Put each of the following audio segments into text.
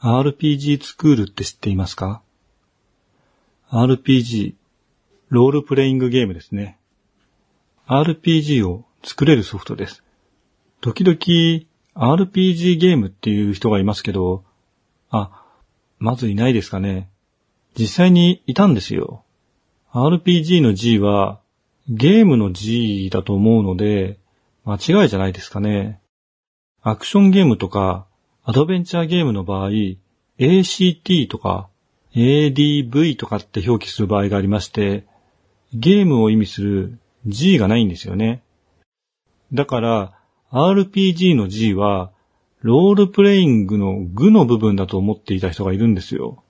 RPG スクールって知っていますか ?RPG、ロールプレイングゲームですね。RPG を作れるソフトです。時々 RPG ゲームっていう人がいますけど、あ、まずいないですかね。実際にいたんですよ。RPG の G はゲームの G だと思うので、間違いじゃないですかね。アクションゲームとかアドベンチャーゲームの場合、ACT とか ADV とかって表記する場合がありまして、ゲームを意味する G がないんですよね。だから RPG の G はロールプレイングの具の部分だと思っていた人がいるんですよ。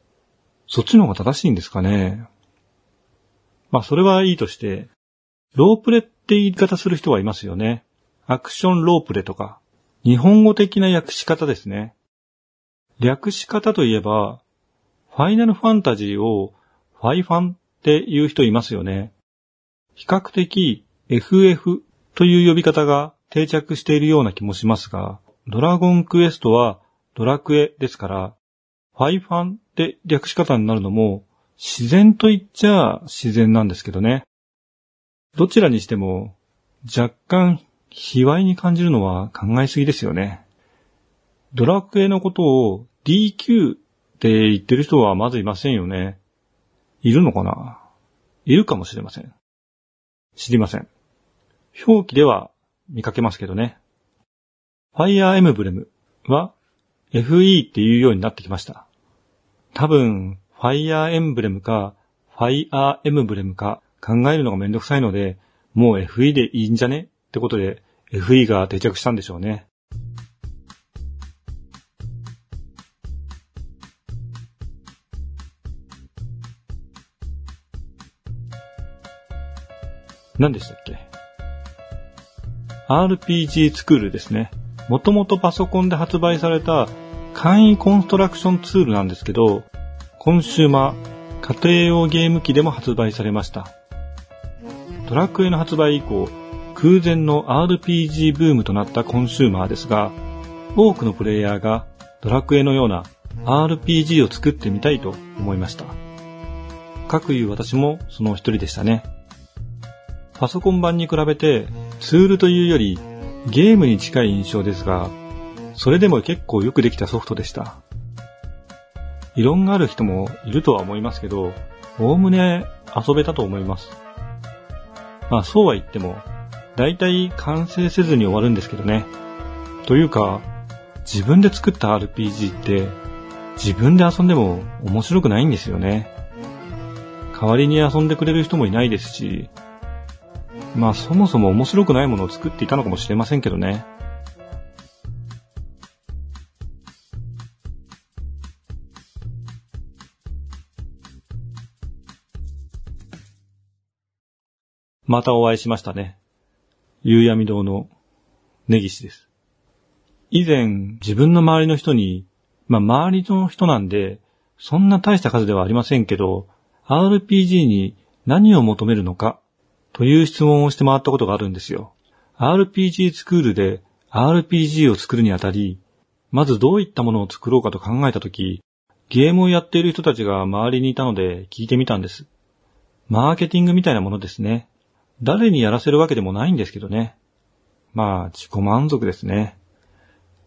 そっちの方が正しいんですかね。まあそれはいいとして、ロープレって言い方する人はいますよね。アクションロープレとか、日本語的な訳し方ですね。略し方といえば、ファイナルファンタジーをファイファンって言う人いますよね。比較的 FF という呼び方が定着しているような気もしますが、ドラゴンクエストはドラクエですから、ファイファンって略し方になるのも自然と言っちゃ自然なんですけどね。どちらにしても若干卑猥に感じるのは考えすぎですよね。ドラクエのことを DQ って言ってる人はまずいませんよね。いるのかな？いるかもしれません。知りません。表記では見かけますけどね。ファイアーエムブレムは FE っていうようになってきました。多分、ファイアーエンブレムか、ファイアーエムブレムか考えるのがめんどくさいので、もう FE でいいんじゃね？ってことで FE が定着したんでしょうね。何でしたっけ ?RPG スクールですね。もともとパソコンで発売された簡易コンストラクションツールなんですけど、コンシューマー、家庭用ゲーム機でも発売されました。ドラクエの発売以降、空前の RPG ブームとなったコンシューマーですが、多くのプレイヤーがドラクエのような RPG を作ってみたいと思いました。かくいう私もその一人でしたね。パソコン版に比べてツールというよりゲームに近い印象ですが、それでも結構よくできたソフトでした。異論がある人もいるとは思いますけど、おおむね遊べたと思います。まあそうは言っても、だいたい完成せずに終わるんですけどね。というか、自分で作った RPG って自分で遊んでも面白くないんですよね。代わりに遊んでくれる人もいないですし、まあそもそも面白くないものを作っていたのかもしれませんけどね。またお会いしましたね。夕闇堂の根岸です。以前自分の周りの人に、まあ周りの人なんで、そんな大した数ではありませんけど、RPG に何を求めるのかという質問をして回ったことがあるんですよ。RPG スクールで RPG を作るにあたり、まずどういったものを作ろうかと考えたとき、ゲームをやっている人たちが周りにいたので聞いてみたんです。マーケティングみたいなものですね。誰にやらせるわけでもないんですけどね。まあ、自己満足ですね。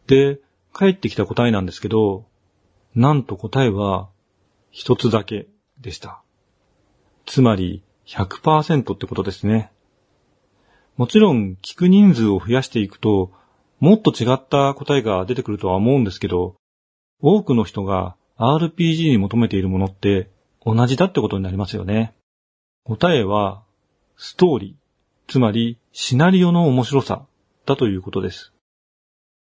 で、帰ってきた答えなんですけど、なんと答えは一つだけでした。つまり100%ってことですね。もちろん聞く人数を増やしていくと、もっと違った答えが出てくるとは思うんですけど、多くの人が RPG に求めているものって同じだってことになりますよね。答えはストーリー、つまりシナリオの面白さだということです。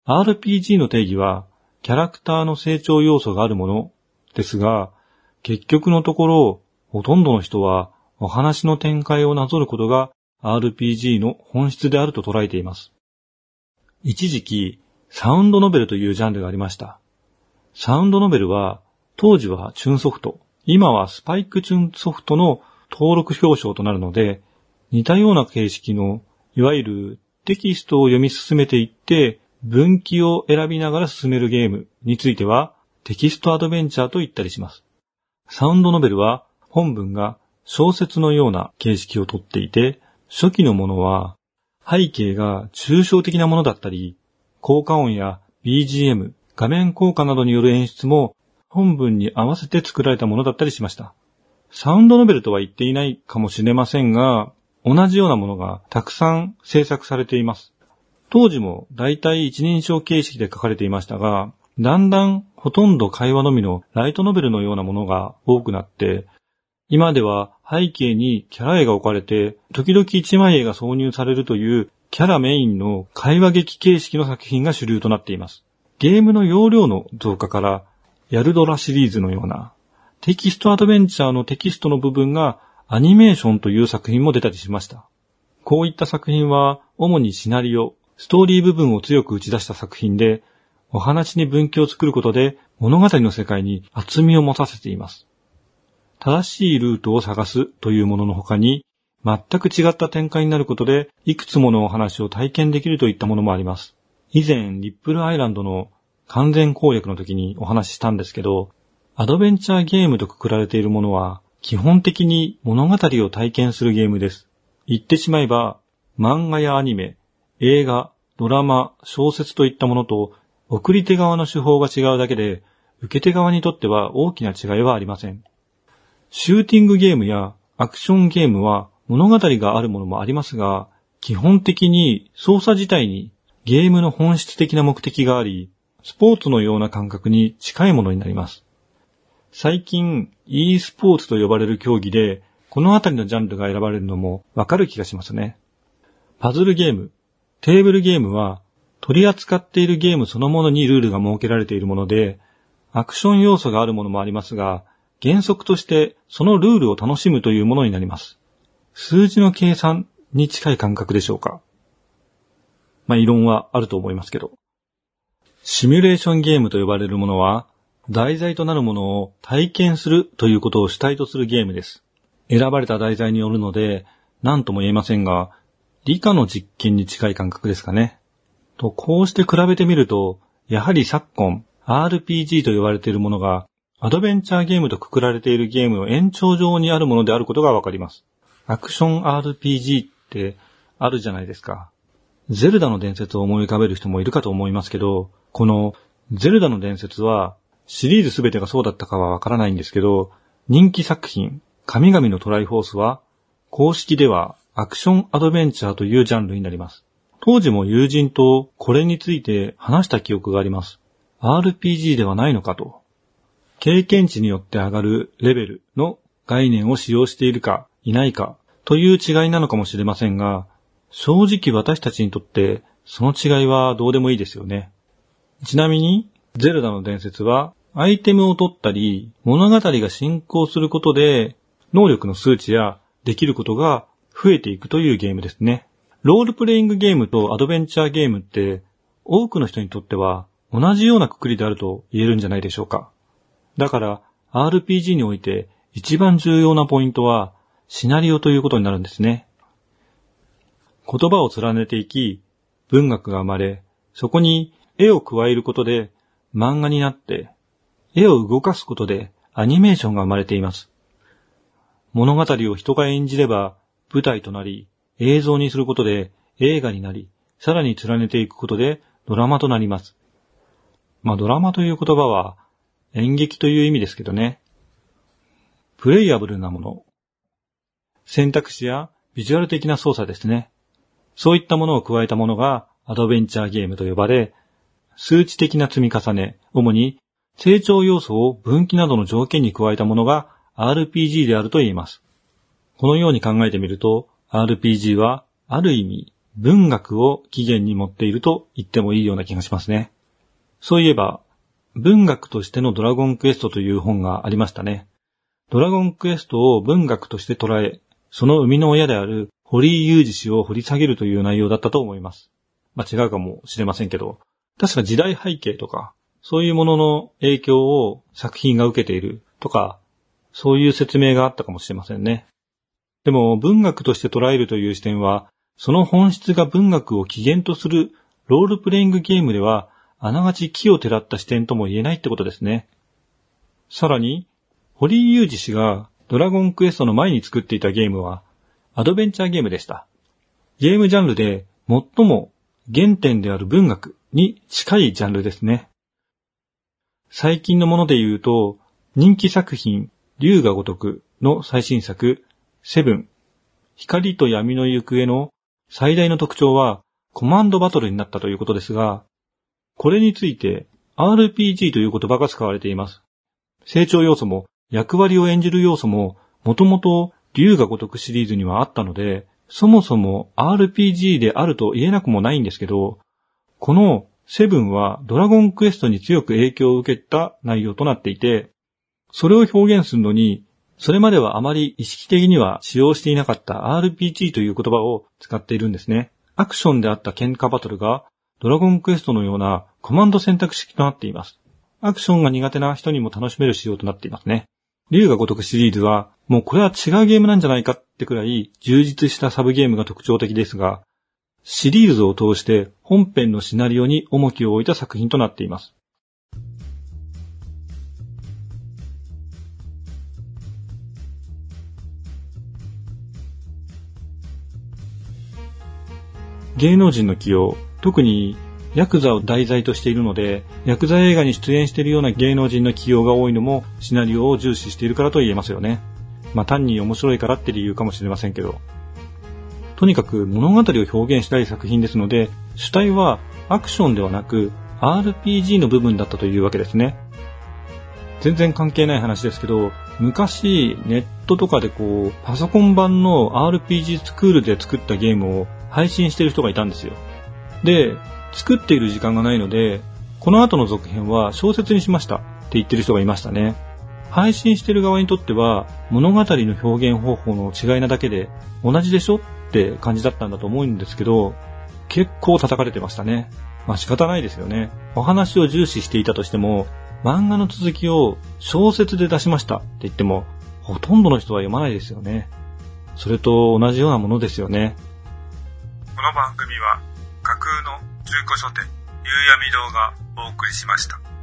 RPG の定義はキャラクターの成長要素があるものですが、結局のところ、ほとんどの人はお話の展開をなぞることが RPG の本質であると捉えています。一時期、サウンドノベルというジャンルがありました。サウンドノベルは、当時はチュンソフト、今はスパイク・チュンソフトの登録商標となるので、似たような形式の、いわゆるテキストを読み進めていって、分岐を選びながら進めるゲームについては、テキストアドベンチャーと言ったりします。サウンドノベルは本文が小説のような形式をとっていて、初期のものは背景が抽象的なものだったり、効果音や BGM、画面効果などによる演出も本文に合わせて作られたものだったりしました。サウンドノベルとは言っていないかもしれませんが、同じようなものがたくさん制作されています。当時も大体一人称形式で書かれていましたが、だんだんほとんど会話のみのライトノベルのようなものが多くなって、今では背景にキャラ絵が置かれて、時々一枚絵が挿入されるというキャラメインの会話劇形式の作品が主流となっています。ゲームの容量の増加から、ヤルドラシリーズのような、テキストアドベンチャーのテキストの部分がアニメーションという作品も出たりしました。こういった作品は、主にシナリオ、ストーリー部分を強く打ち出した作品で、お話に分岐を作ることで物語の世界に厚みを持たせています。正しいルートを探すというものの他に、全く違った展開になることで、いくつものお話を体験できるといったものもあります。以前、リップルアイランドの完全攻略の時にお話ししたんですけど、アドベンチャーゲームとくくられているものは、基本的に物語を体験するゲームです。言ってしまえば、漫画やアニメ、映画、ドラマ、小説といったものと、送り手側の手法が違うだけで、受け手側にとっては大きな違いはありません。シューティングゲームやアクションゲームは物語があるものもありますが、基本的に操作自体にゲームの本質的な目的があり、スポーツのような感覚に近いものになります。最近 e スポーツと呼ばれる競技で、このあたりのジャンルが選ばれるのもわかる気がしますね。パズルゲーム、テーブルゲームは取り扱っているゲームそのものにルールが設けられているもので、アクション要素があるものもありますが、原則としてそのルールを楽しむというものになります。数字の計算に近い感覚でしょうか。まあ、異論はあると思いますけど。シミュレーションゲームと呼ばれるものは、題材となるものを体験するということを主体とするゲームです。選ばれた題材によるので、何とも言えませんが、理科の実験に近い感覚ですかね。と、こうして比べてみると、やはり昨今、RPG と呼ばれているものが、アドベンチャーゲームとくくられているゲームの延長上にあるものであることがわかります。アクション RPG ってあるじゃないですか。ゼルダの伝説を思い浮かべる人もいるかと思いますけど、このゼルダの伝説はシリーズすべてがそうだったかはわからないんですけど、人気作品、神々のトライフォースは、公式ではアクションアドベンチャーというジャンルになります。当時も友人とこれについて話した記憶があります。RPG ではないのかと。経験値によって上がるレベルの概念を使用しているかいないかという違いなのかもしれませんが、正直私たちにとってその違いはどうでもいいですよね。ちなみに、ゼルダの伝説は、アイテムを取ったり、物語が進行することで、能力の数値やできることが増えていくというゲームですね。ロールプレイングゲームとアドベンチャーゲームって、多くの人にとっては同じようなくくりであると言えるんじゃないでしょうか。だから、RPG において一番重要なポイントは、シナリオということになるんですね。言葉を連ねていき、文学が生まれ、そこに絵を加えることで漫画になって、絵を動かすことでアニメーションが生まれています。物語を人が演じれば舞台となり、映像にすることで映画になり、さらに連ねていくことでドラマとなります。まあドラマという言葉は演劇という意味ですけどね。プレイアブルなもの。選択肢やビジュアル的な操作ですね。そういったものを加えたものがアドベンチャーゲームと呼ばれ、数値的な積み重ね、主に成長要素を分岐などの条件に加えたものが RPG であると言えます。このように考えてみると、RPG はある意味文学を起源に持っていると言ってもいいような気がしますね。そういえば、文学としてのドラゴンクエストという本がありましたね。ドラゴンクエストを文学として捉え、その生みの親である堀井雄二氏を掘り下げるという内容だったと思います。まあ違うかもしれませんけど、確か時代背景とか、そういうものの影響を作品が受けているとか、そういう説明があったかもしれませんね。でも文学として捉えるという視点は、その本質が文学を起源とするロールプレイングゲームでは、あながち木をてらった視点とも言えないってことですね。さらに、堀井雄二氏がドラゴンクエストの前に作っていたゲームは、アドベンチャーゲームでした。ゲームジャンルで最も原点である文学に近いジャンルですね。最近のもので言うと、人気作品、竜が如くの最新作、セブン、光と闇の行方の最大の特徴はコマンドバトルになったということですが、これについて RPG という言葉が使われています。成長要素も役割を演じる要素ももともと竜が如くシリーズにはあったので、そもそも RPG であると言えなくもないんですけど、このセブンはドラゴンクエストに強く影響を受けた内容となっていて、それを表現するのにそれまではあまり意識的には使用していなかった RPG という言葉を使っているんですね。アクションであった喧嘩バトルがドラゴンクエストのようなコマンド選択式となっています。アクションが苦手な人にも楽しめる仕様となっていますね。竜が如くシリーズはもうこれは違うゲームなんじゃないかってくらい充実したサブゲームが特徴的ですが、シリーズを通して本編のシナリオに重きを置いた作品となっています。芸能人の起用、特にヤクザを題材としているので、ヤクザ映画に出演しているような芸能人の起用が多いのもシナリオを重視しているからと言えますよね。まあ単に面白いからって理由かもしれませんけど。とにかく物語を表現したい作品ですので、主体はアクションではなく RPG の部分だったというわけですね。全然関係ない話ですけど、昔ネットとかでこう、パソコン版の RPG スクールで作ったゲームを配信してる人がいたんですよ。で、作っている時間がないので、この後の続編は小説にしましたって言ってる人がいましたね。配信してる側にとっては物語の表現方法の違いなだけで同じでしょって感じだったんだと思うんですけど、結構叩かれてましたね。まあ仕方ないですよね。お話を重視していたとしても、漫画の続きを小説で出しましたって言っても、ほとんどの人は読まないですよね。それと同じようなものですよね。この番組は架空の中古書店夕闇堂がお送りしました。